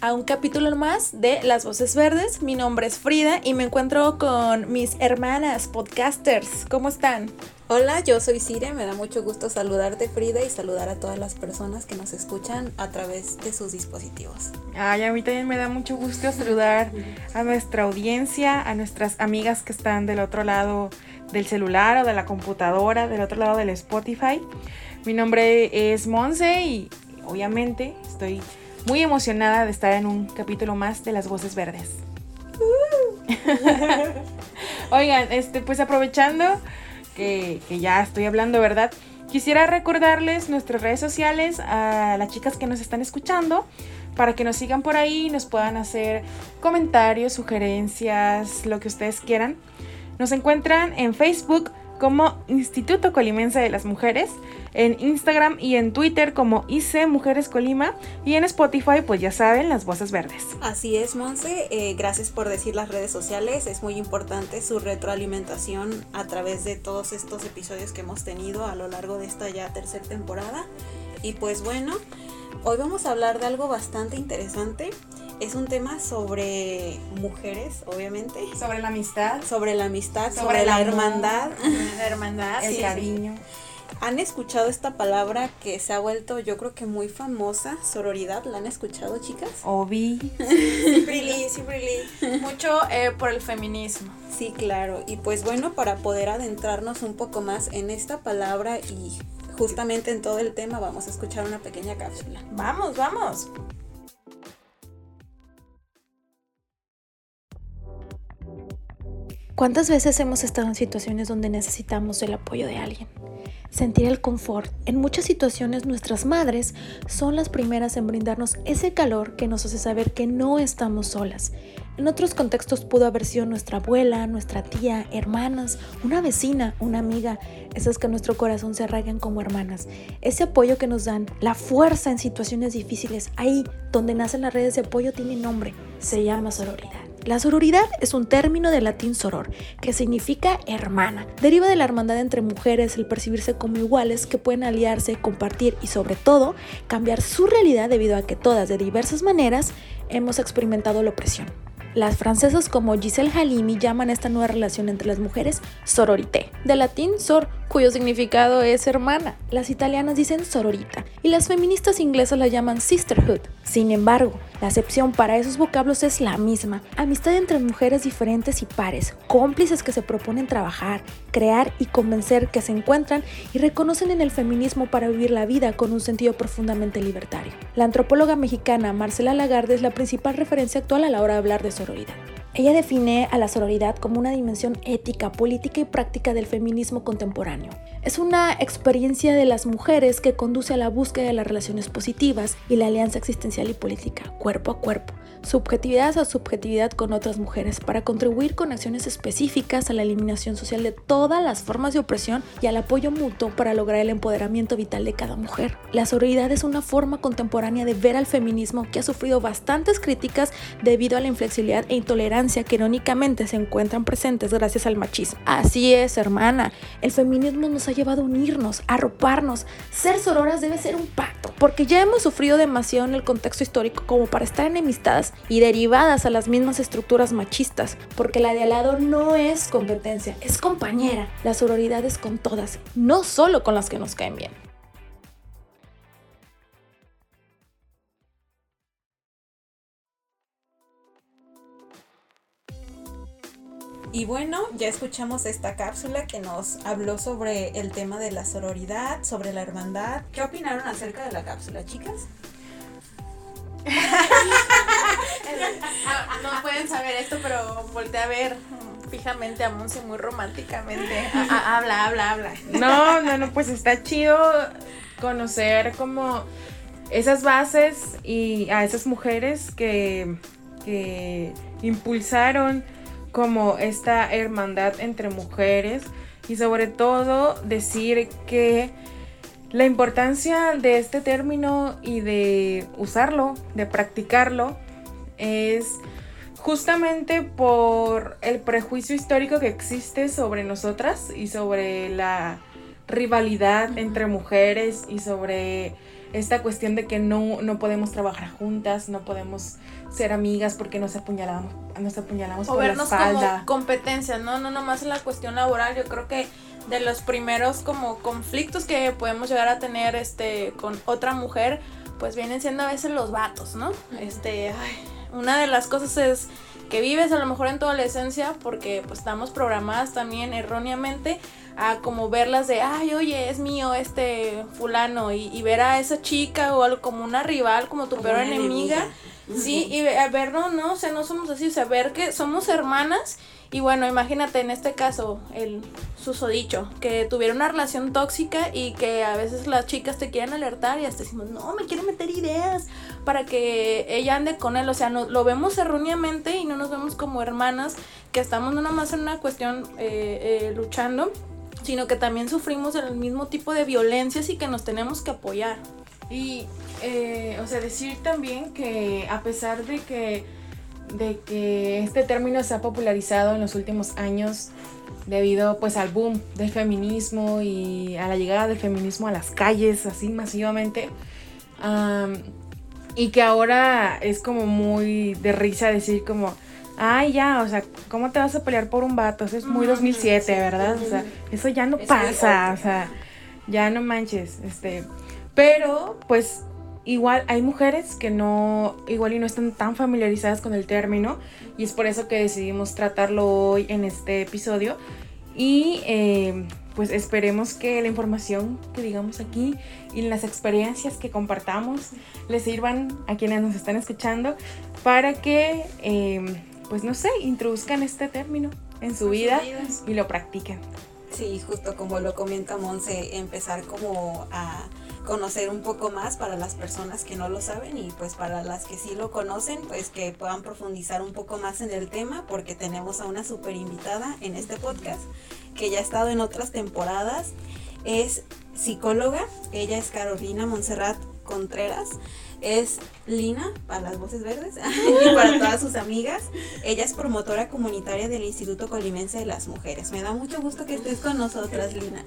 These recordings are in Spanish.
a un capítulo más de Las Voces Verdes. Mi nombre es Frida y me encuentro con mis hermanas podcasters. ¿Cómo están? Hola, yo soy Cire, me da mucho gusto saludarte Frida y saludar a todas las personas que nos escuchan a través de sus dispositivos. Ay, a mí también me da mucho gusto saludar a nuestra audiencia, a nuestras amigas que están del otro lado del celular o de la computadora, del otro lado del Spotify. Mi nombre es Monse y obviamente estoy muy emocionada de estar en un capítulo más de Las Voces Verdes. Oigan, este, pues aprovechando que, que, ya estoy hablando, ¿verdad? Quisiera recordarles nuestras redes sociales a las chicas que nos están escuchando para que nos sigan por ahí y nos puedan hacer comentarios, sugerencias, lo que ustedes quieran. Nos encuentran en Facebook como Instituto Colimense de las Mujeres, en Instagram y en Twitter como IC Mujeres Colima y en Spotify pues ya saben las voces verdes. Así es Monse, eh, gracias por decir las redes sociales, es muy importante su retroalimentación a través de todos estos episodios que hemos tenido a lo largo de esta ya tercera temporada y pues bueno, hoy vamos a hablar de algo bastante interesante es un tema sobre mujeres, obviamente. Sobre la amistad. Sobre la amistad, sobre, la hermandad. La hermandad, el cariño. ¿Han escuchado esta palabra que se ha vuelto yo creo que muy famosa, sororidad? ¿La han escuchado, chicas? Obi. sí, sí, Mucho eh, por el feminismo. Sí, claro. Y pues bueno, para poder adentrarnos un poco más en esta palabra y justamente en todo el tema, vamos a escuchar una pequeña cápsula. Vamos, vamos. ¿Cuántas veces hemos estado en situaciones donde necesitamos el apoyo de alguien? Sentir el confort. En muchas situaciones nuestras madres son las primeras en brindarnos ese calor que nos hace saber que no estamos solas. En otros contextos pudo haber sido nuestra abuela, nuestra tía, hermanas, una vecina, una amiga, esas que nuestro corazón se arraigan como hermanas. Ese apoyo que nos dan, la fuerza en situaciones difíciles, ahí donde nacen las redes de apoyo tiene nombre, se llama sororidad. La sororidad es un término de latín soror, que significa hermana. Deriva de la hermandad entre mujeres, el percibirse como iguales que pueden aliarse, compartir y sobre todo cambiar su realidad debido a que todas de diversas maneras hemos experimentado la opresión. Las francesas como Giselle Halimi llaman esta nueva relación entre las mujeres sororité, de latín sor, cuyo significado es hermana. Las italianas dicen sororita y las feministas inglesas la llaman sisterhood. Sin embargo, la acepción para esos vocablos es la misma. Amistad entre mujeres diferentes y pares, cómplices que se proponen trabajar, crear y convencer que se encuentran y reconocen en el feminismo para vivir la vida con un sentido profundamente libertario. La antropóloga mexicana Marcela Lagarde es la principal referencia actual a la hora de hablar de sororidad. Ella define a la sororidad como una dimensión ética, política y práctica del feminismo contemporáneo. Es una experiencia de las mujeres que conduce a la búsqueda de las relaciones positivas y la alianza existencial y política, cuerpo a cuerpo, subjetividad a subjetividad con otras mujeres, para contribuir con acciones específicas a la eliminación social de todas las formas de opresión y al apoyo mutuo para lograr el empoderamiento vital de cada mujer. La sororidad es una forma contemporánea de ver al feminismo que ha sufrido bastantes críticas debido a la inflexibilidad e intolerancia que irónicamente se encuentran presentes gracias al machismo. Así es, hermana, el feminismo nos ha llevado a unirnos, a arroparnos. Ser sororas debe ser un pacto, porque ya hemos sufrido demasiado en el contexto histórico como para estar enemistadas y derivadas a las mismas estructuras machistas, porque la de al lado no es competencia, es compañera. La sororidad es con todas, no solo con las que nos caen bien. Y bueno, ya escuchamos esta cápsula que nos habló sobre el tema de la sororidad, sobre la hermandad. ¿Qué opinaron acerca de la cápsula, chicas? no pueden saber esto, pero volteé a ver fijamente a Monse muy románticamente. habla, habla, habla. No, no, no, pues está chido conocer como esas bases y a esas mujeres que, que impulsaron como esta hermandad entre mujeres y sobre todo decir que la importancia de este término y de usarlo, de practicarlo, es justamente por el prejuicio histórico que existe sobre nosotras y sobre la rivalidad entre mujeres y sobre esta cuestión de que no, no podemos trabajar juntas, no podemos ser amigas porque nos apuñalamos, nos apuñalamos o por vernos la espalda. como competencia, ¿no? No nomás en la cuestión laboral, yo creo que de los primeros como conflictos que podemos llegar a tener este con otra mujer, pues vienen siendo a veces los vatos, ¿no? Este, ay, una de las cosas es que vives a lo mejor en tu adolescencia porque pues estamos programadas también erróneamente a como verlas de, ay, oye, es mío este fulano y, y ver a esa chica o algo como una rival, como tu peor enemiga. enemiga. Sí, y a ver, no, no, o sea, no somos así, o sea, ver que somos hermanas y bueno, imagínate en este caso el susodicho, que tuviera una relación tóxica y que a veces las chicas te quieren alertar y hasta decimos, no, me quiere meter ideas para que ella ande con él, o sea, no, lo vemos erróneamente y no nos vemos como hermanas, que estamos no nada más en una cuestión eh, eh, luchando, sino que también sufrimos el mismo tipo de violencias y que nos tenemos que apoyar. Y, eh, o sea, decir también que a pesar de que, de que este término se ha popularizado en los últimos años debido pues al boom del feminismo y a la llegada del feminismo a las calles así masivamente, am, y que ahora es como muy de risa decir como, ay ya, o sea, ¿cómo te vas a pelear por un vato? Eso es muy 2007, ¿verdad? O sea, eso ya no pasa, o sea, ya no manches, este... Pero, pues, igual hay mujeres que no, igual y no están tan familiarizadas con el término y es por eso que decidimos tratarlo hoy en este episodio y eh, pues esperemos que la información que digamos aquí y las experiencias que compartamos les sirvan a quienes nos están escuchando para que, eh, pues no sé, introduzcan este término en su vida y lo practiquen. Sí, justo como lo comenta Monse, empezar como a conocer un poco más para las personas que no lo saben y pues para las que sí lo conocen, pues que puedan profundizar un poco más en el tema porque tenemos a una super invitada en este podcast que ya ha estado en otras temporadas. Es psicóloga, ella es Carolina Montserrat Contreras. Es Lina para las voces verdes y para todas sus amigas. Ella es promotora comunitaria del Instituto Colimense de las Mujeres. Me da mucho gusto que estés con nosotras, Lina.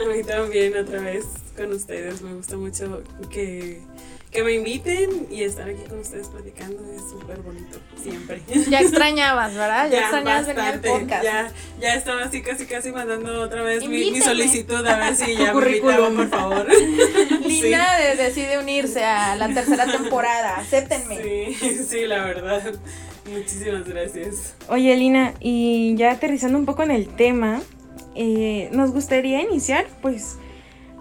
A mí también, otra vez con ustedes. Me gusta mucho que, que me inviten y estar aquí con ustedes platicando. Es súper bonito, siempre. Ya extrañabas, ¿verdad? Ya, extrañabas venir al podcast. Ya, ya estaba así casi casi mandando otra vez mi, mi solicitud a ver si ya me currículum. invitaban, por favor. Lina de- decide unirse a la tercera temporada. Acéptenme. Sí, sí, la verdad. Muchísimas gracias. Oye, Lina, y ya aterrizando un poco en el tema, eh, nos gustaría iniciar pues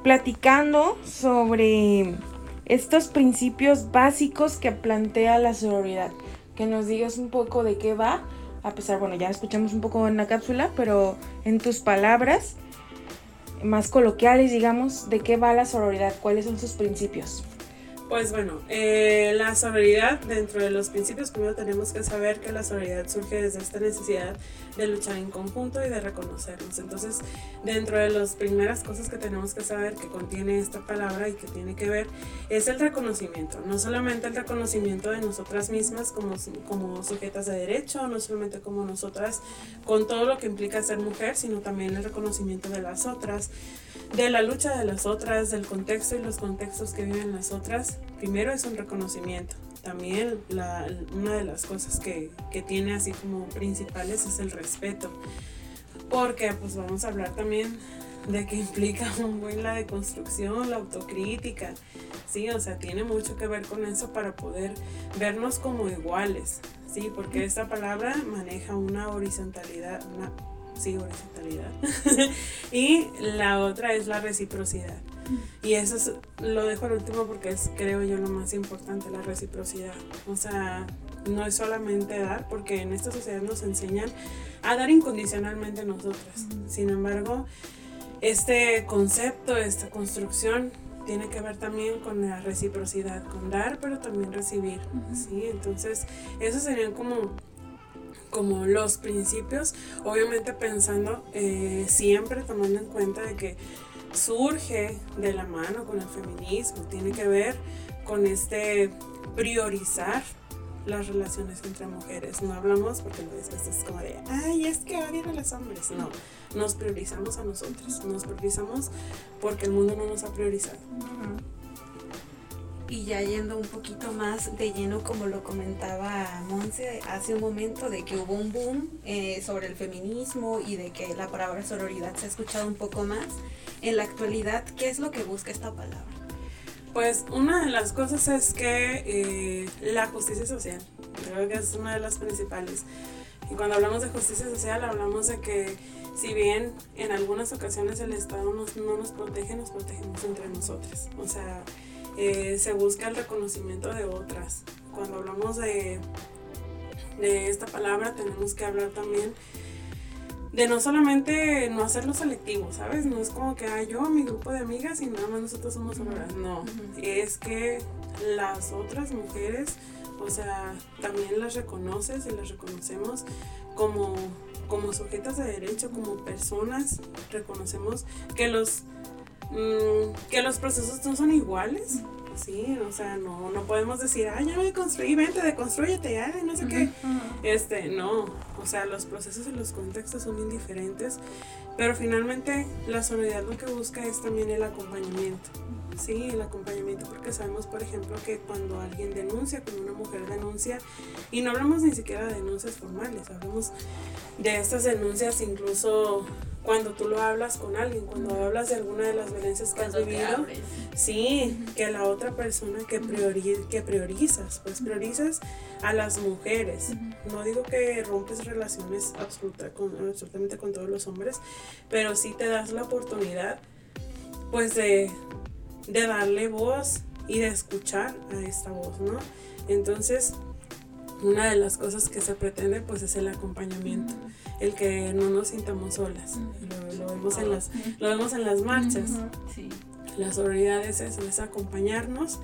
platicando sobre estos principios básicos que plantea la sororidad. Que nos digas un poco de qué va, a pesar, bueno, ya escuchamos un poco en la cápsula, pero en tus palabras más coloquiales, digamos, de qué va la sororidad, cuáles son sus principios. Pues bueno, eh, la sororidad, dentro de los principios, primero tenemos que saber que la sororidad surge desde esta necesidad de luchar en conjunto y de reconocernos. Entonces, dentro de las primeras cosas que tenemos que saber que contiene esta palabra y que tiene que ver es el reconocimiento. No solamente el reconocimiento de nosotras mismas como, como sujetas de derecho, no solamente como nosotras con todo lo que implica ser mujer, sino también el reconocimiento de las otras de la lucha de las otras, del contexto y los contextos que viven las otras, primero es un reconocimiento. También una de las cosas que, que tiene así como principales es el respeto. Porque pues vamos a hablar también de que implica un buen la deconstrucción, la autocrítica. Sí, o sea, tiene mucho que ver con eso para poder vernos como iguales. Sí, porque esta palabra maneja una horizontalidad, una sí, horizontalidad. y la otra es la reciprocidad. Y eso es, lo dejo al último porque es, creo yo, lo más importante, la reciprocidad. O sea, no es solamente dar, porque en esta sociedad nos enseñan a dar incondicionalmente a nosotras. Sin embargo, este concepto, esta construcción, tiene que ver también con la reciprocidad, con dar, pero también recibir. ¿sí? Entonces, esos serían como como los principios, obviamente pensando eh, siempre tomando en cuenta de que surge de la mano con el feminismo, tiene que ver con este priorizar las relaciones entre mujeres. No hablamos porque veces es como de, ay, es que odian a los hombres. No, nos priorizamos a nosotros, nos priorizamos porque el mundo no nos ha priorizado. Y ya yendo un poquito más de lleno, como lo comentaba Monse hace un momento, de que hubo un boom eh, sobre el feminismo y de que la palabra sororidad se ha escuchado un poco más. En la actualidad, ¿qué es lo que busca esta palabra? Pues una de las cosas es que eh, la justicia social, creo que es una de las principales. Y cuando hablamos de justicia social, hablamos de que si bien en algunas ocasiones el Estado nos, no nos protege, nos protegemos entre nosotras. O sea, eh, se busca el reconocimiento de otras. Cuando hablamos de, de esta palabra, tenemos que hablar también de no solamente no hacerlo selectivo, ¿sabes? No es como que ah, yo, mi grupo de amigas y nada más nosotros somos hombres. No, es que las otras mujeres, o sea, también las reconoces y las reconocemos como, como sujetas de derecho, como personas, reconocemos que los Mm, que los procesos no son iguales. Sí, o sea, no, no podemos decir, ah, ya me construí, vente, deconstruyete, ya, no sé qué. Este, no, o sea, los procesos y los contextos son indiferentes, pero finalmente la soledad lo que busca es también el acompañamiento. Sí, el acompañamiento, porque sabemos, por ejemplo, que cuando alguien denuncia, cuando una mujer denuncia, y no hablamos ni siquiera de denuncias formales, hablamos de estas denuncias incluso cuando tú lo hablas con alguien, cuando hablas de alguna de las violencias que has vivido, sí, que la otra persona que, priori que priorizas, pues priorizas a las mujeres. No digo que rompes relaciones absoluta con, absolutamente con todos los hombres, pero sí te das la oportunidad, pues de, de darle voz y de escuchar a esta voz, ¿no? Entonces, una de las cosas que se pretende pues es el acompañamiento, el que no nos sintamos solas. Lo, vemos, en las, lo vemos en las marchas. La solidaridad es eso, es acompañarnos,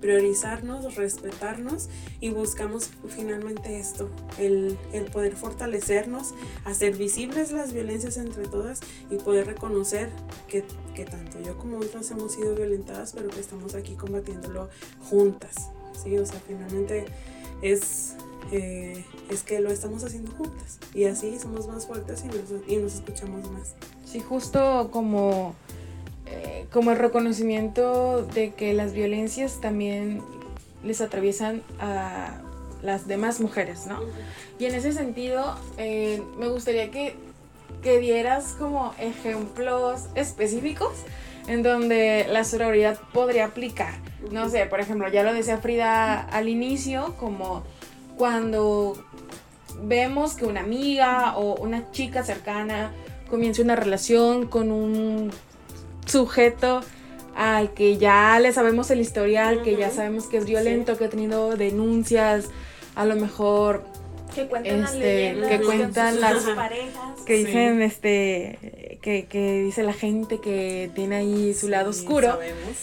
priorizarnos, respetarnos y buscamos finalmente esto, el, el, poder fortalecernos, hacer visibles las violencias entre todas y poder reconocer que, que tanto yo como otras hemos sido violentadas, pero que estamos aquí combatiéndolo juntas. ¿sí? O sea, finalmente es, eh, es que lo estamos haciendo juntas y así somos más fuertes y nos, y nos escuchamos más. Sí, justo como, eh, como el reconocimiento de que las violencias también les atraviesan a las demás mujeres, ¿no? Y en ese sentido, eh, me gustaría que, que dieras como ejemplos específicos en donde la sororidad podría aplicar. No sé, por ejemplo, ya lo decía Frida al inicio, como cuando vemos que una amiga o una chica cercana comienza una relación con un sujeto al que ya le sabemos el historial, que ya sabemos que es violento, que ha tenido denuncias, a lo mejor que cuentan este, las que cuentan las parejas. que dicen este que, que, dice la gente que tiene ahí su lado oscuro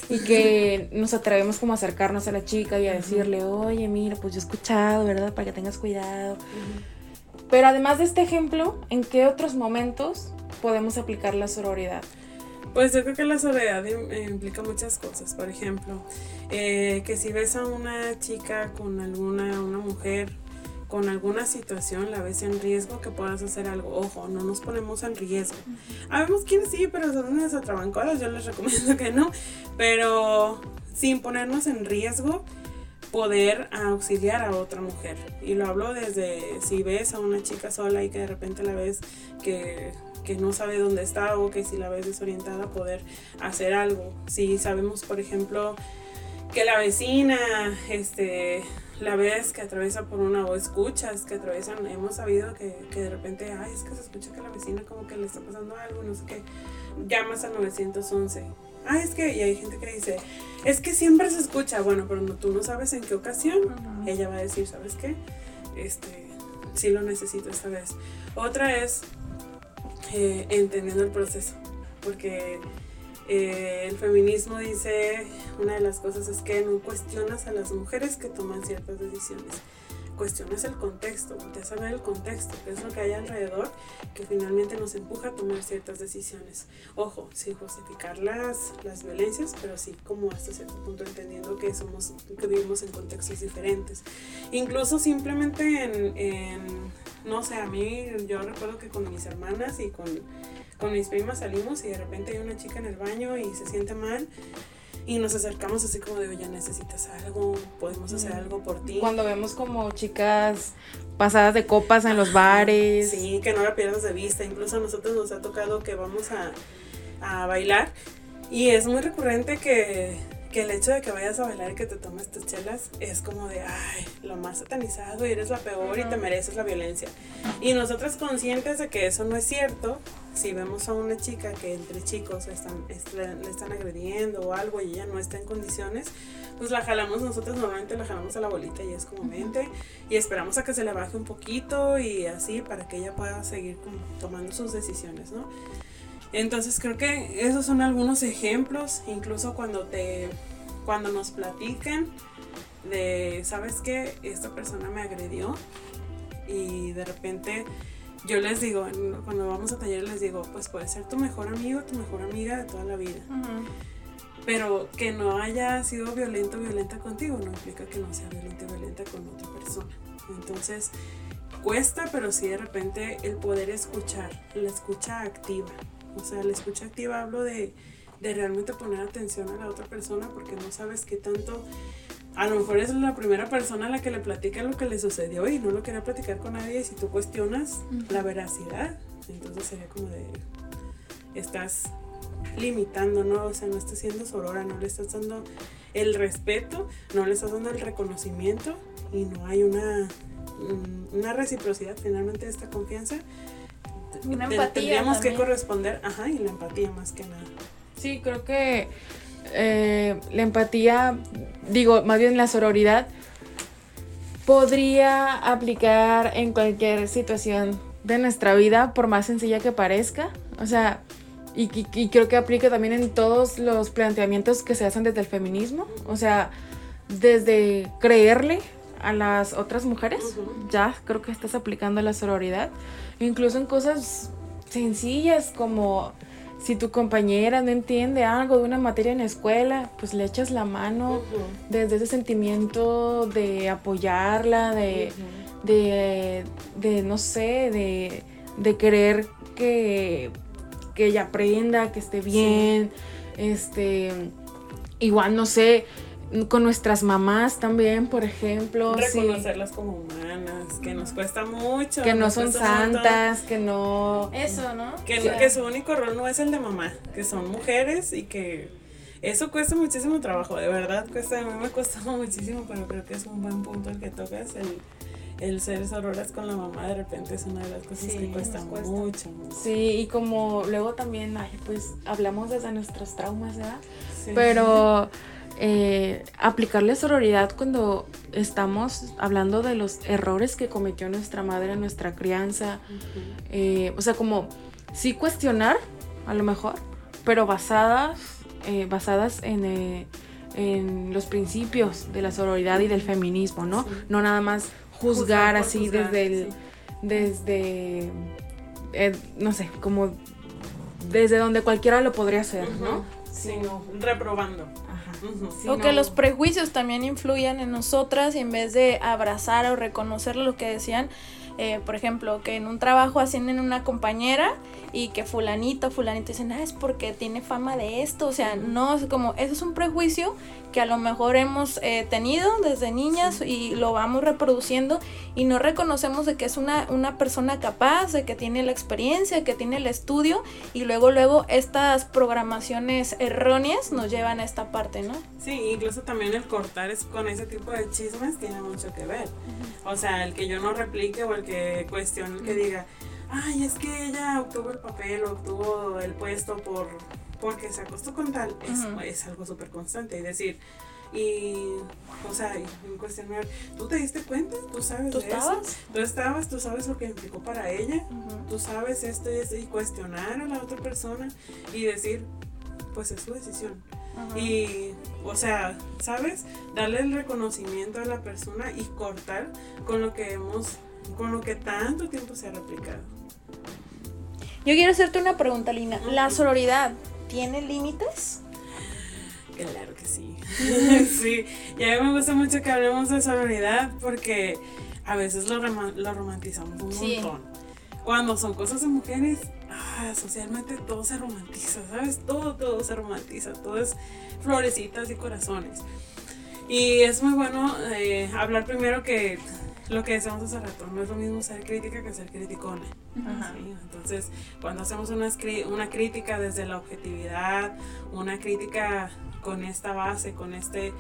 y que nos atrevemos como a acercarnos a la chica y a decirle oye mira pues yo he escuchado verdad para que tengas cuidado pero además de este ejemplo en qué otros momentos podemos aplicar la sororidad pues yo creo que la soledad implica muchas cosas. Por ejemplo, eh, que si ves a una chica con alguna, una mujer con alguna situación la ves en riesgo que puedas hacer algo. Ojo, no nos ponemos en riesgo. Habemos quienes sí, pero son unas atrabancadas, yo les recomiendo que no. Pero sin ponernos en riesgo, poder auxiliar a otra mujer. Y lo hablo desde si ves a una chica sola y que de repente la ves que que no sabe dónde está o que si la ves desorientada poder hacer algo. Si sabemos, por ejemplo, que la vecina este la ves que atraviesa por una o escuchas que atraviesan, hemos sabido que, que, de repente, ay, es que se escucha que la vecina como que le está pasando algo, no sé qué, llamas al 911. Ah, es que, y hay gente que dice, es que siempre se escucha, bueno, pero no, tú no sabes en qué ocasión, ella va a decir, ¿sabes qué? Este, sí lo necesito esta vez. Otra es eh, entendiendo el proceso, porque eh, el feminismo dice, una de las cosas es que no cuestionas a las mujeres que toman ciertas decisiones. cuestiones el contexto, te saber el contexto, qué es lo que hay alrededor, que finalmente nos empuja a tomar ciertas decisiones. Ojo, sin justificar las, las violencias, pero sí como hasta cierto punto entendiendo que somos, que vivimos en contextos diferentes. Incluso simplemente en, en no sé, a mí yo recuerdo que con mis hermanas y con, con mis primas salimos y de repente hay una chica en el baño y se siente mal y nos acercamos así como de, oye, necesitas algo, podemos hacer algo por ti. Cuando vemos como chicas pasadas de copas en los bares. Sí, que no la pierdas de vista. Incluso a nosotros nos ha tocado que vamos a, a bailar y es muy recurrente que que el hecho de que vayas a bailar y que te tomes tus chelas es como de, ay, lo más satanizado y eres la peor y te mereces la violencia. Y nosotros conscientes de que eso no es cierto, si vemos a una chica que entre chicos están, le están agrediendo o algo y ella no está en condiciones, pues la jalamos nosotros normalmente la jalamos a la bolita y es como mente y esperamos a que se le baje un poquito y así para que ella pueda seguir tomando sus decisiones, ¿no? Entonces creo que esos son algunos ejemplos, incluso cuando te cuando nos platican de, ¿sabes qué? Esta persona me agredió y de repente yo les digo, cuando vamos a taller les digo, pues puede ser tu mejor amigo, tu mejor amiga de toda la vida. Pero que no haya sido violento o violenta contigo no implica que no sea violento o violenta con otra persona. Entonces, cuesta, pero sí de repente el poder escuchar, la escucha activa. O sea, la escucha activa hablo de, realmente poner atención a la otra persona porque no sabes qué tanto a lo mejor es la primera persona a la que le platica lo que le sucedió y no lo quería platicar con nadie y si tú cuestionas la veracidad, entonces sería como de estás limitando, ¿no? O sea, no estás siendo sorora, no le estás dando el respeto, no le estás dando el reconocimiento y no hay una, mm, una reciprocidad finalmente de esta confianza una empatía. Tendríamos que corresponder, ajá, y la empatía más que nada. Sí, creo que eh, la empatía, digo, más bien la sororidad, podría aplicar en cualquier situación de nuestra vida, por más sencilla que parezca. O sea, y, creo que aplica también en todos los planteamientos que se hacen desde el feminismo. O sea, desde creerle a las otras mujeres, ya creo que estás aplicando la sororidad. Incluso en cosas sencillas como si tu compañera no entiende algo de una materia en la escuela, pues le echas la mano desde ese sentimiento de apoyarla, de, de, no sé, de, de querer que, que ella aprenda, que esté bien. Este, igual, no sé, con nuestras mamás también, por ejemplo. Reconocerlas como humanas, que nos cuesta mucho. Que no son santas, que no... Eso, ¿no? Que, que su único rol no es el de mamá, que son mujeres y que eso cuesta muchísimo trabajo, de verdad cuesta, a mí me cuesta muchísimo, pero creo que es un buen punto el que tocas, el, el ser sororas con la mamá de repente es una de las cosas que cuesta, mucho, Sí, y como luego también, pues hablamos desde nuestros traumas, ¿verdad? Sí. Pero... Eh, aplicarle sororidad cuando estamos hablando de los errores que cometió nuestra madre en nuestra crianza. Eh, o sea, como sí cuestionar, a lo mejor, pero basadas, eh, basadas en, los principios de la sororidad y del feminismo, ¿no? No nada más juzgar, así desde el... Desde... no sé, como desde donde cualquiera lo podría hacer, ¿no? Sino reprobando o que los prejuicios también influyan en nosotras y en vez de abrazar o reconocer lo que decían, eh, por ejemplo, que en un trabajo ascienden una compañera y que fulanito, fulanito dicen, ah, es porque tiene fama de esto, o sea, no, es como, eso es un prejuicio que a lo mejor hemos eh, tenido desde niñas y lo vamos reproduciendo y no reconocemos de que es una, una persona capaz, de que tiene la experiencia, que tiene el estudio y luego, luego estas programaciones erróneas nos llevan a esta parte, ¿no? Sí, incluso también el cortar es, con ese tipo de chismes tiene mucho que ver. O sea, el que yo no replique o el que cuestione, que diga, ay, es que ella obtuvo el papel, obtuvo el puesto por porque se acostó con tal, es, algo súper constante. Y decir, y, o sea, cuestionar, ¿tú te diste cuenta? ¿Tú sabes ¿Tú de estabas? eso? ¿Tú estabas? ¿Tú sabes lo que implicó para ella? ¿Tú sabes esto y esto? Y cuestionar a la otra persona y decir, pues es su decisión. Y, o sea, ¿sabes? Darle el reconocimiento a la persona y cortar con lo que hemos, con lo que tanto tiempo se ha replicado. Yo quiero hacerte una pregunta, Lina. ¿La sororidad tiene límites? Claro que sí. sí. Y a mí me gusta mucho que hablemos de sororidad porque a veces lo, lo romantizamos un montón. Cuando son cosas de mujeres, ah, socialmente todo se romantiza, ¿sabes? Todo, todo se romantiza, todo es florecitas y corazones. Y es muy bueno eh, hablar primero que lo que decíamos hace rato, no es lo mismo ser crítica que ser criticona. Entonces, cuando hacemos una, una crítica desde la objetividad, una crítica con esta base, con este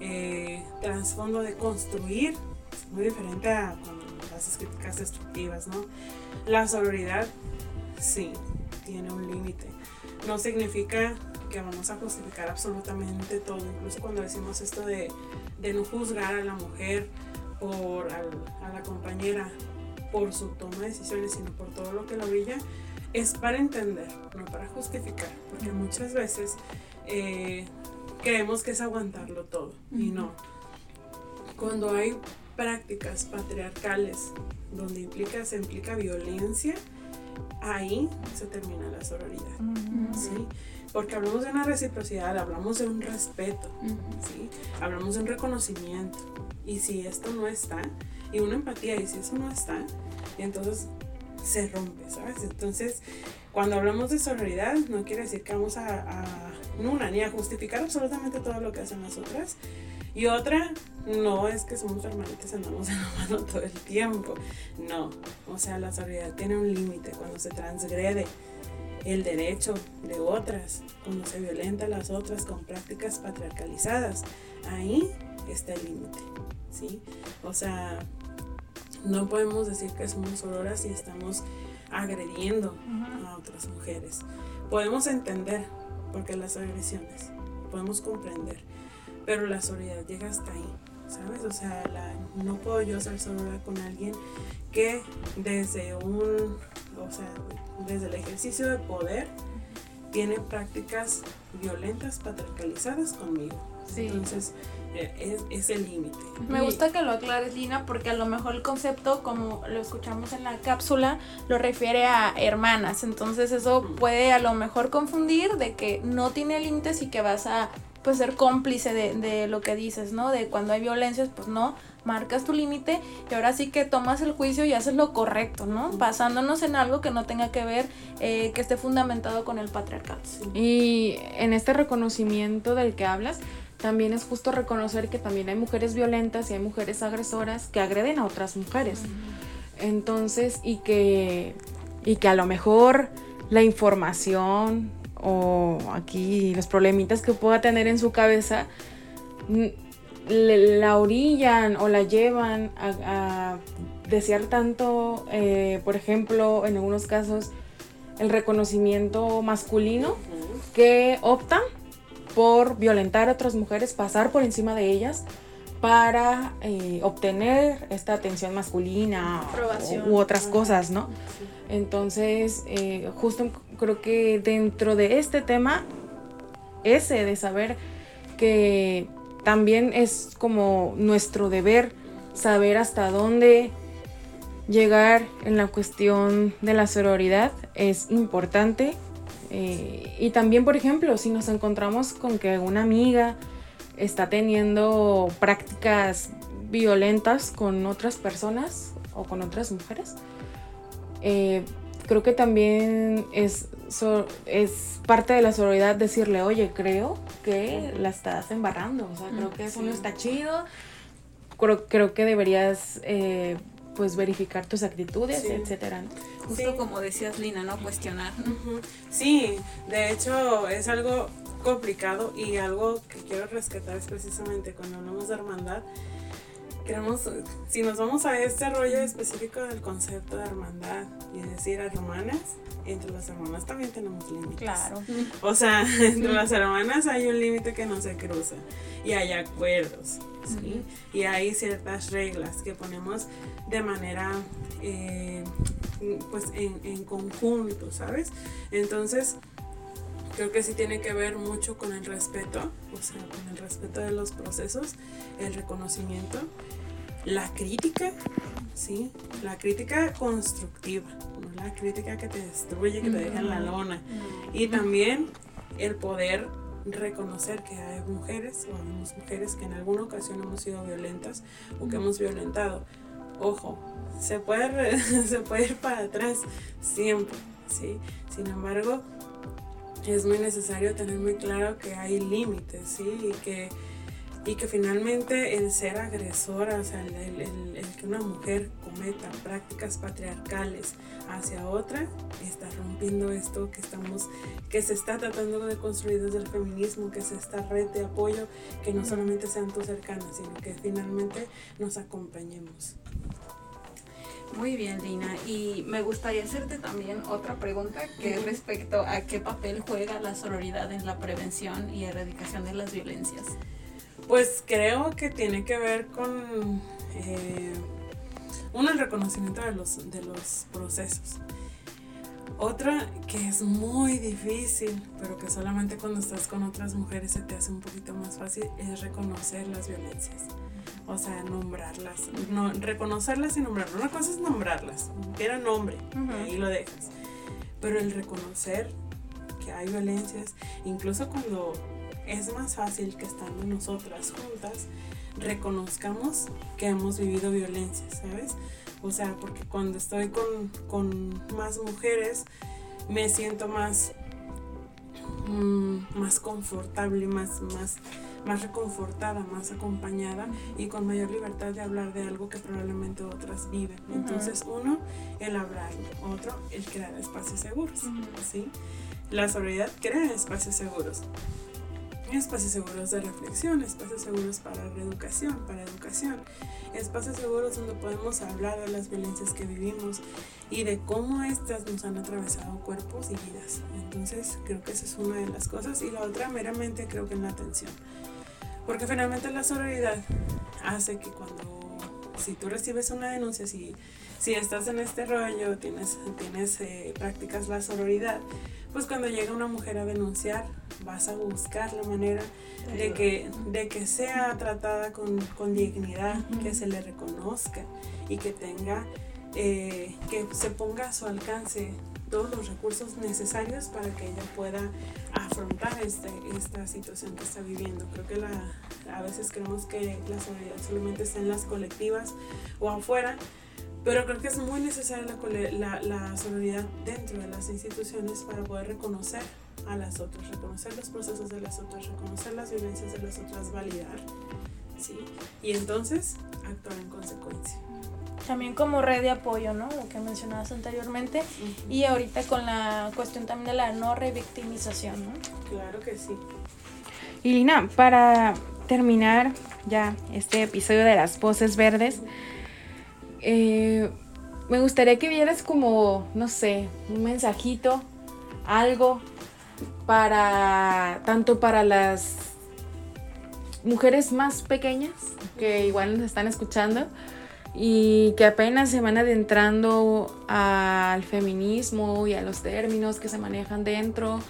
eh, trasfondo de construir, es muy diferente a con las críticas destructivas, ¿no? La sororidad, sí, tiene un límite. No significa que vamos a justificar absolutamente todo, incluso cuando decimos esto de, de no juzgar a la mujer por a la compañera por su toma de decisiones, sino por todo lo que la brilla, es para entender, no para justificar, porque muchas veces eh, creemos que es aguantarlo todo y no. Cuando hay prácticas patriarcales donde implica, se implica violencia, ahí se termina la sororidad. ¿sí? Porque hablamos de una reciprocidad, hablamos de un respeto, ¿sí? hablamos de un reconocimiento. Y si esto no está, y una empatía, y si eso no está, entonces se rompe, ¿sabes? Entonces, cuando hablamos de sororidad, no quiere decir que vamos a, a ni a justificar absolutamente todo lo que hacen las otras. Y otra, no es que somos hermanitas andamos en la mano todo el tiempo. No, o sea, la sororidad tiene un límite cuando se transgrede el derecho de otras, cuando se violenta a las otras con prácticas patriarcalizadas. Ahí está el límite, ¿sí? O sea, no podemos decir que somos sororas si estamos agrediendo a otras mujeres. Podemos entender por qué las agresiones, podemos comprender, pero la sororidad llega hasta ahí, ¿sabes? O sea, no puedo yo ser sorora con alguien que desde un, o sea, desde el ejercicio de poder tiene prácticas violentas, patriarcalizadas conmigo. Entonces, eh, es, el límite. Me gusta que lo aclares, Lina, porque a lo mejor el concepto, como lo escuchamos en la cápsula, lo refiere a hermanas. Entonces, eso puede a lo mejor confundir de que no tiene límites y que vas a pues ser cómplice de, de, lo que dices, ¿no? De cuando hay violencias, pues no, marcas tu límite y ahora sí que tomas el juicio y haces lo correcto, ¿no? Basándonos en algo que no tenga que ver, eh, que esté fundamentado con el patriarcado. Y en este reconocimiento del que hablas, también es justo reconocer que también hay mujeres violentas y hay mujeres agresoras que agreden a otras mujeres. Entonces, y que, y que a lo mejor la información o aquí los problemitas que pueda tener en su cabeza la orillan o la llevan a, desear tanto, eh, por ejemplo, en algunos casos, el reconocimiento masculino, que optan por violentar a otras mujeres, pasar por encima de ellas para eh, obtener esta atención masculina u otras cosas, ¿no? Entonces, eh, justo creo que dentro de este tema, ese de saber que también es como nuestro deber saber hasta dónde llegar en la cuestión de la sororidad es importante. Eh, y también, por ejemplo, si nos encontramos con que una amiga está teniendo prácticas violentas con otras personas o con otras mujeres, eh, creo que también es, es parte de la sororidad decirle, oye, creo que la estás embarrando, o sea, creo que eso no está chido, creo, creo que deberías eh, pues verificar tus actitudes, etcétera. Justo como decías Lina, ¿no? Cuestionar. Sí, de hecho es algo complicado y algo que quiero rescatar es precisamente cuando hablamos de hermandad, queremos, si nos vamos a este rollo específico del concepto de hermandad y decir hermanas, entre las hermanas también tenemos límites. Claro. O sea, entre las hermanas hay un límite que no se cruza y hay acuerdos, ¿sí? Y hay ciertas reglas que ponemos de manera, eh, pues, en, en conjunto, ¿sabes? Entonces, creo que sí tiene que ver mucho con el respeto, o sea, con el respeto de los procesos, el reconocimiento, la crítica, ¿sí? La crítica constructiva, no la crítica que te destruye, que te deja en la lona. Y también el poder reconocer que hay mujeres o hay mujeres que en alguna ocasión hemos sido violentas o que hemos violentado. Ojo, se puede, se puede ir para atrás siempre, ¿sí? Sin embargo, es muy necesario tener muy claro que hay límites, ¿sí? Y que, y que finalmente el ser agresora, o sea, el, el, que una mujer cometa prácticas patriarcales hacia otra, está rompiendo esto que estamos, que se está tratando de construir desde el feminismo, que es esta red de apoyo, que no solamente sean tus cercanas, sino que finalmente nos acompañemos. Muy bien, Lina. Y me gustaría hacerte también otra pregunta que es respecto a qué papel juega la sororidad en la prevención y erradicación de las violencias. Pues creo que tiene que ver con, eh, uno, el reconocimiento de los, de los procesos. Otra que es muy difícil, pero que solamente cuando estás con otras mujeres se te hace un poquito más fácil, es reconocer las violencias o sea, nombrarlas, no, reconocerlas y nombrarlas. Una cosa es nombrarlas, era nombre, ahí lo dejas. Pero el reconocer que hay violencias, incluso cuando es más fácil que estando nosotras juntas, reconozcamos que hemos vivido violencias, ¿sabes? O sea, porque cuando estoy con, con más mujeres, me siento más, mm, más confortable, más, más más reconfortada, más acompañada y con mayor libertad de hablar de algo que probablemente otras viven. Entonces, uno, el hablar, otro, el crear espacios seguros. ¿sí? La sobriedad crea espacios seguros. Espacios seguros de reflexión, espacios seguros para reeducación, para educación, espacios seguros donde podemos hablar de las violencias que vivimos y de cómo estas nos han atravesado cuerpos y vidas. Entonces creo que esa es una de las cosas y la otra meramente creo que en la atención. Porque finalmente la sororidad hace que cuando, si tú recibes una denuncia, si, si estás en este rollo, tienes, tienes eh, practicas la sororidad, pues cuando llega una mujer a denunciar, vas a buscar la manera de que, de que sea tratada con, con dignidad, que se le reconozca y que tenga, eh, que se ponga a su alcance todos los recursos necesarios para que ella pueda afrontar este, esta situación que está viviendo. Creo que la, a veces creemos que la solidaridad solamente está en las colectivas o afuera, pero creo que es muy necesaria la, la, solidaridad dentro de las instituciones para poder reconocer a las otras, reconocer los procesos de las otras, reconocer las violencias de las otras, validar, ¿sí? Y entonces actuar en consecuencia también como red de apoyo, ¿no? Lo que mencionabas anteriormente. Y ahorita con la cuestión también de la no revictimización, ¿no? Claro que sí. Y Lina, para terminar ya este episodio de las voces verdes, eh, me gustaría que vieras como, no sé, un mensajito, algo para, tanto para las mujeres más pequeñas que igual nos están escuchando, y que apenas se van adentrando al feminismo y a los términos que se manejan dentro.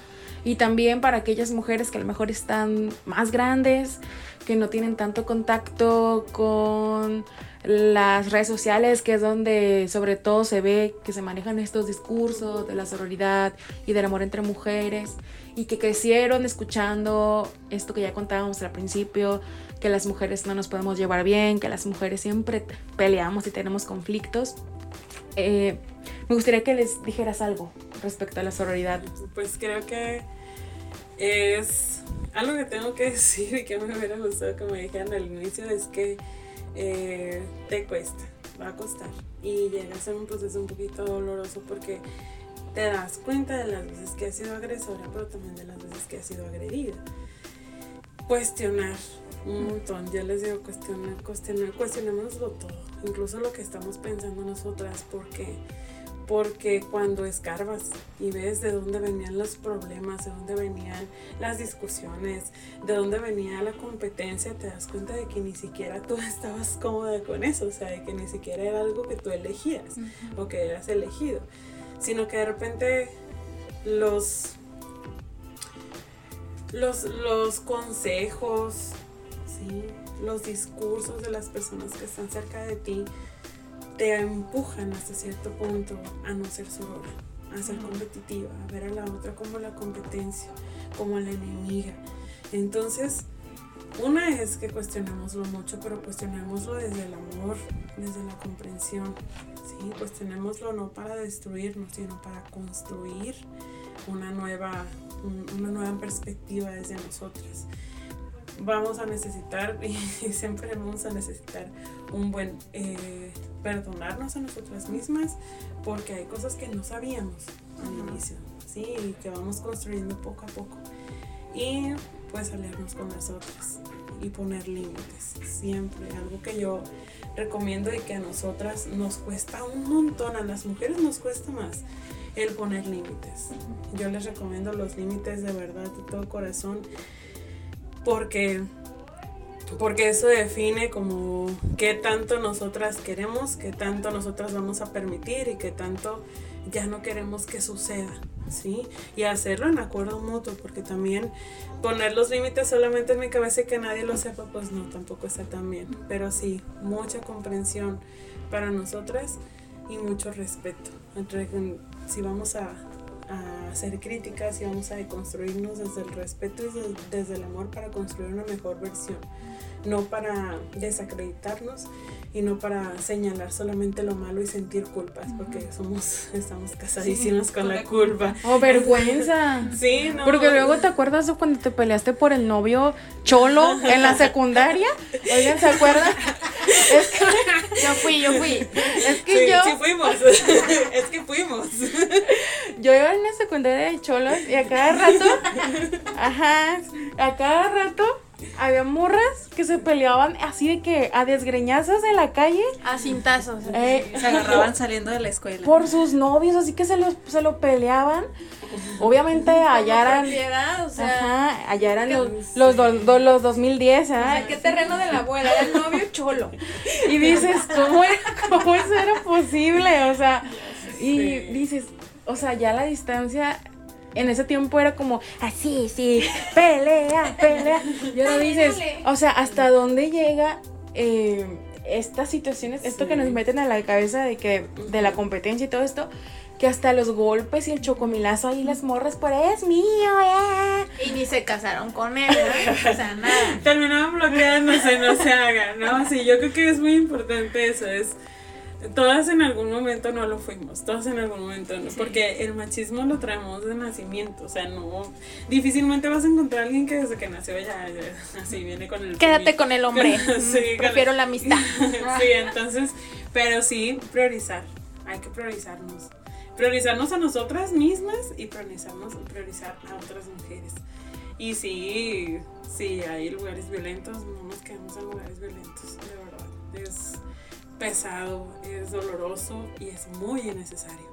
Y también para aquellas mujeres que a lo mejor están más grandes, que no tienen tanto contacto con las redes sociales, que es donde sobre todo se ve que se manejan estos discursos de la sororidad y del amor entre mujeres, y que crecieron escuchando esto que ya contábamos al principio, que las mujeres no nos podemos llevar bien, que las mujeres siempre peleamos y tenemos conflictos. Eh, me gustaría que les dijeras algo respecto a la sororidad. Pues creo que es algo que tengo que decir y que me hubiera gustado que me dijeran al inicio es que eh, te cuesta, va a costar y llega a ser un proceso un poquito doloroso porque te das cuenta de las veces que has sido agresora, pero también de las veces que has sido agredida. Cuestionar, un montón. Ya les digo, cuestionar, cuestionar, cuestionémoslo todo, incluso lo que estamos pensando nosotras, porque porque cuando escarbas y ves de dónde venían los problemas, de dónde venían las discusiones, de dónde venía la competencia, te das cuenta de que ni siquiera tú estabas cómoda con eso, o sea, de que ni siquiera era algo que tú elegías o que eras elegido, sino que de repente los los, los consejos, ¿sí? los discursos de las personas que están cerca de ti te empujan hasta cierto punto a no ser sorora, a ser competitiva, a ver a la otra como la competencia, como la enemiga. Entonces, una es que cuestionémoslo mucho, pero cuestionémoslo desde el amor, desde la comprensión. ¿sí? Cuestionémoslo no para destruirnos, sino para construir una nueva, una nueva perspectiva desde nosotras. Vamos a necesitar, y siempre vamos a necesitar un buen eh, perdonarnos a nosotras mismas, porque hay cosas que no sabíamos al inicio, ¿sí? Y que vamos construyendo poco a poco. Y pues aliarnos con las otras y poner límites, siempre, algo que yo recomiendo y que a nosotras nos cuesta un montón, a las mujeres nos cuesta más el poner límites. Yo les recomiendo los límites de verdad, de todo corazón, porque porque eso define como qué tanto nosotras queremos, qué tanto nosotras vamos a permitir y qué tanto ya no queremos que suceda, ¿sí? Y hacerlo en acuerdo mutuo, porque también poner los límites solamente en mi cabeza y que nadie lo sepa, pues no, tampoco está tan bien. Pero sí, mucha comprensión para nosotras y mucho respeto. Entre, si vamos a, a hacer críticas y vamos a deconstruirnos desde el respeto y desde el amor para construir una mejor versión, no para desacreditarnos y no para señalar solamente lo malo y sentir culpas, porque somos, estamos casadísimos con, la culpa. Oh, vergüenza. sí, no. Porque luego te acuerdas de cuando te peleaste por el novio cholo en la secundaria. Oigan, ¿se acuerdan? Es que yo fui, yo fui. Es que Sí, yo. sí fuimos, es que fuimos. Yo iba en la secundaria de cholos y a cada rato, ajá, a cada rato había morras que se peleaban así de que a desgreñazos en la calle A cintazos. eh, Se agarraban saliendo de la escuela. por sus novios, así que se lo, se lo peleaban. Obviamente allá eran, Propiedad, o sea. ajá, allá eran los, los, do- do- los 2010, o ¿ah? sea, ¿Qué terreno de la abuela? Era el novio cholo. Y dices, ¿cómo, era- ¿cómo eso era posible? O sea, y dices, o sea, ya la distancia en ese tiempo era como, así, sí, pelea, pelea. Y ahora dices, o sea, ¿hasta dónde llega eh, estas situaciones, esto que nos meten a la cabeza de que de la competencia y todo esto? Que hasta los golpes y el chocomilazo ahí las morras por es mío, eh. Y ni se casaron con él, ¿no? O sea, nada. Terminaban bloqueándose, no se haga, ¿no? Sí, yo creo que es muy importante eso, es... Todas en algún momento no lo fuimos, todas en algún momento no, porque el machismo lo traemos de nacimiento, o sea, no, difícilmente vas a encontrar a alguien que desde que nació ya, ya así viene con el... Quédate con el hombre. Sí, con- Prefiero la amistad. sí, entonces, pero sí, priorizar, hay que priorizarnos, priorizarnos a nosotras mismas y priorizarnos, priorizar a otras mujeres. Y sí, sí, hay lugares violentos, no nos quedamos en lugares violentos, de pesado, es doloroso y es muy innecesario.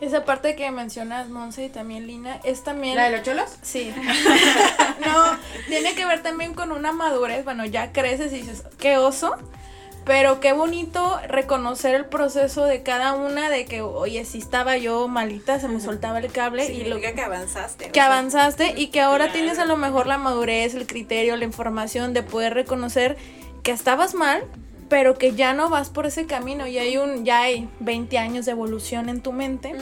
Esa parte que mencionas, Monse y también Lina, es también. ¿La de los cholos? Sí. no, tiene que ver también con una madurez. Bueno, ya creces y dices, qué oso. Pero qué bonito reconocer el proceso de cada una, de que, oye, si estaba yo malita, se me soltaba el cable y lo Significa que avanzaste. o que sea, avanzaste y que ahora Claro. tienes a lo mejor la madurez, el criterio, la información de poder reconocer que estabas mal, pero que ya no vas por ese camino y hay un ya hay 20 años de evolución en tu mente.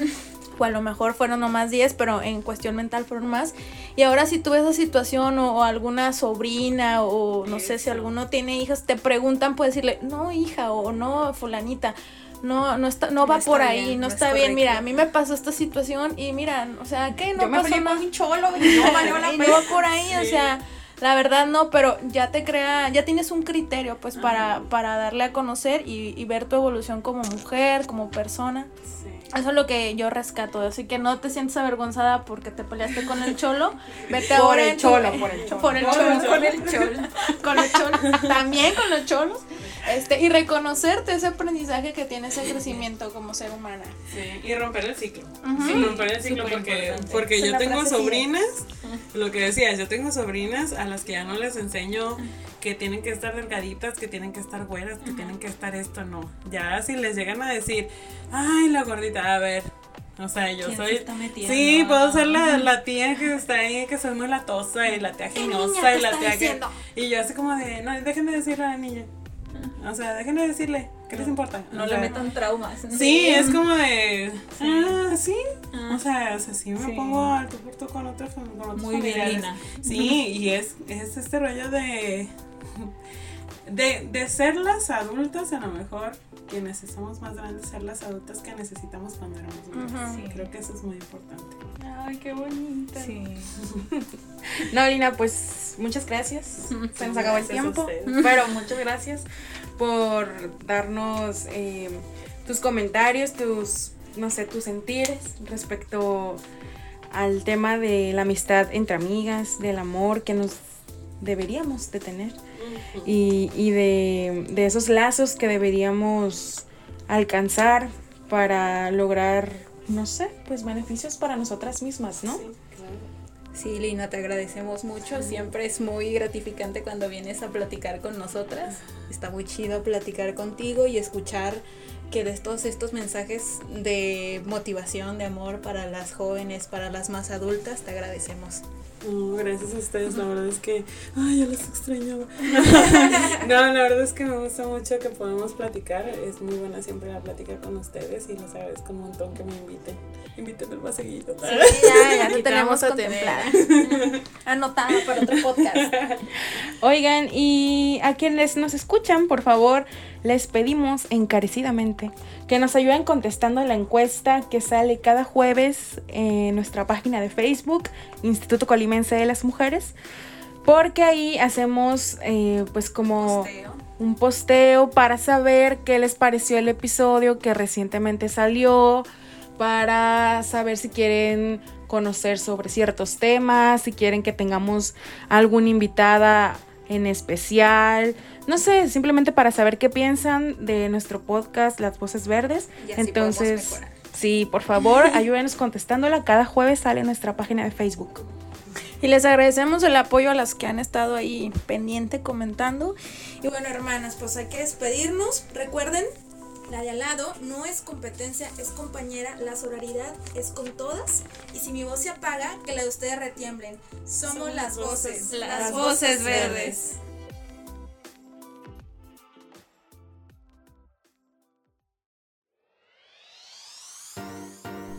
O a lo mejor fueron nomás 10, pero en cuestión mental fueron más. Y ahora si tú ves esa situación o, o alguna sobrina o no sé si alguno tiene hijas, te preguntan, puedes decirle, no hija o no fulanita. No, no está, no No va está por ahí, bien, no, no es está bien. Mira, a mí me pasó esta situación y mira, o sea, ¿qué? No Yo me pasó nada. un cholo y no valió la Y no va por ahí, o sea, la verdad no, pero ya te crea, ya tienes un criterio pues para, para darle a conocer y, y ver tu evolución como mujer, como persona. Sí. Eso es lo que yo rescato, así que no te sientes avergonzada porque te peleaste con el cholo, vete Por ahora el tu- cholo, por el cholo. por el cholo, el con el cholo, con los cholos, también con los cholos, este, y reconocerte ese aprendizaje que tiene ese crecimiento como ser humana. Sí, y romper el ciclo. Ujú. Sí, romper el ciclo Súper porque, importante. porque yo tengo sobrinas, lo que decías, yo tengo sobrinas a las que ya no les enseño que tienen que estar delgaditas, que tienen que estar güeras, que tienen que estar esto, no. Ya si les llegan a decir, ay, la gordita, a ver, O sea, yo ¿Quién se soy. está? Sí, puedo ser la, la tía que está ahí, que soy muy latosa, y la tía geniosa, y la tía que. Y yo así como de, no, déjenme decirle a la niña. O sea, déjenme decirle, ¿qué les importa? No O le metan traumas. Sí, es como de. Ah, sí. Ah. O sea, o sea, sí me Sí. pongo al tú por tú con otros, con otros Muy bien, familiares. Sí, y es, es este rollo de, de. de ser las adultas, a lo mejor, quienes estamos más grandes, ser las adultas que necesitamos cuando éramos niños. Ujú. Sí, Creo que eso es muy importante. Ay, qué bonita. Sí. No, Lina, pues muchas gracias. Se nos acabó el tiempo. Pero muchas gracias por darnos eh, tus comentarios, tus, no sé, tus sentires respecto al tema de la amistad entre amigas, del amor que nos deberíamos de tener y, y de, de esos lazos que deberíamos alcanzar para lograr, no sé, pues beneficios para nosotras mismas, ¿no? Sí, claro. Sí, Lina, te agradecemos mucho. Siempre es muy gratificante cuando vienes a platicar con nosotras. Está muy chido platicar contigo y escuchar que de todos estos mensajes de motivación, de amor para las jóvenes, para las más adultas, te agradecemos. No, gracias a ustedes, la verdad es que, ay, ya los extrañaba. no, la verdad es que me gusta mucho que podamos platicar, es muy buena siempre la plática con ustedes y les agradezco un montón que me inviten, invítenme más seguido. ya, ya te te tenemos contemplada. Anotada para otro podcast. Oigan, y a quienes nos escuchan, por favor, les pedimos encarecidamente que nos ayuden contestando la encuesta que sale cada jueves en nuestra página de Facebook, Instituto Colimense de las Mujeres, porque ahí hacemos eh, pues como Posteo. un posteo para saber qué les pareció el episodio que recientemente salió, para saber si quieren conocer sobre ciertos temas, si quieren que tengamos alguna invitada en especial, no sé, simplemente para saber qué piensan de nuestro podcast Las Voces Verdes. Y así podemos Entonces, sí, por favor, ayúdenos contestándola. Cada jueves sale en nuestra página de Facebook. Y les agradecemos el apoyo a las que han estado ahí pendiente comentando. Y bueno, hermanas, pues hay que despedirnos. Recuerden, la de al lado no es competencia, es compañera. La sororidad es con todas. Y si mi voz se apaga, que la de ustedes retiemblen. Somos, Somos las voces, voces. Las voces verdes.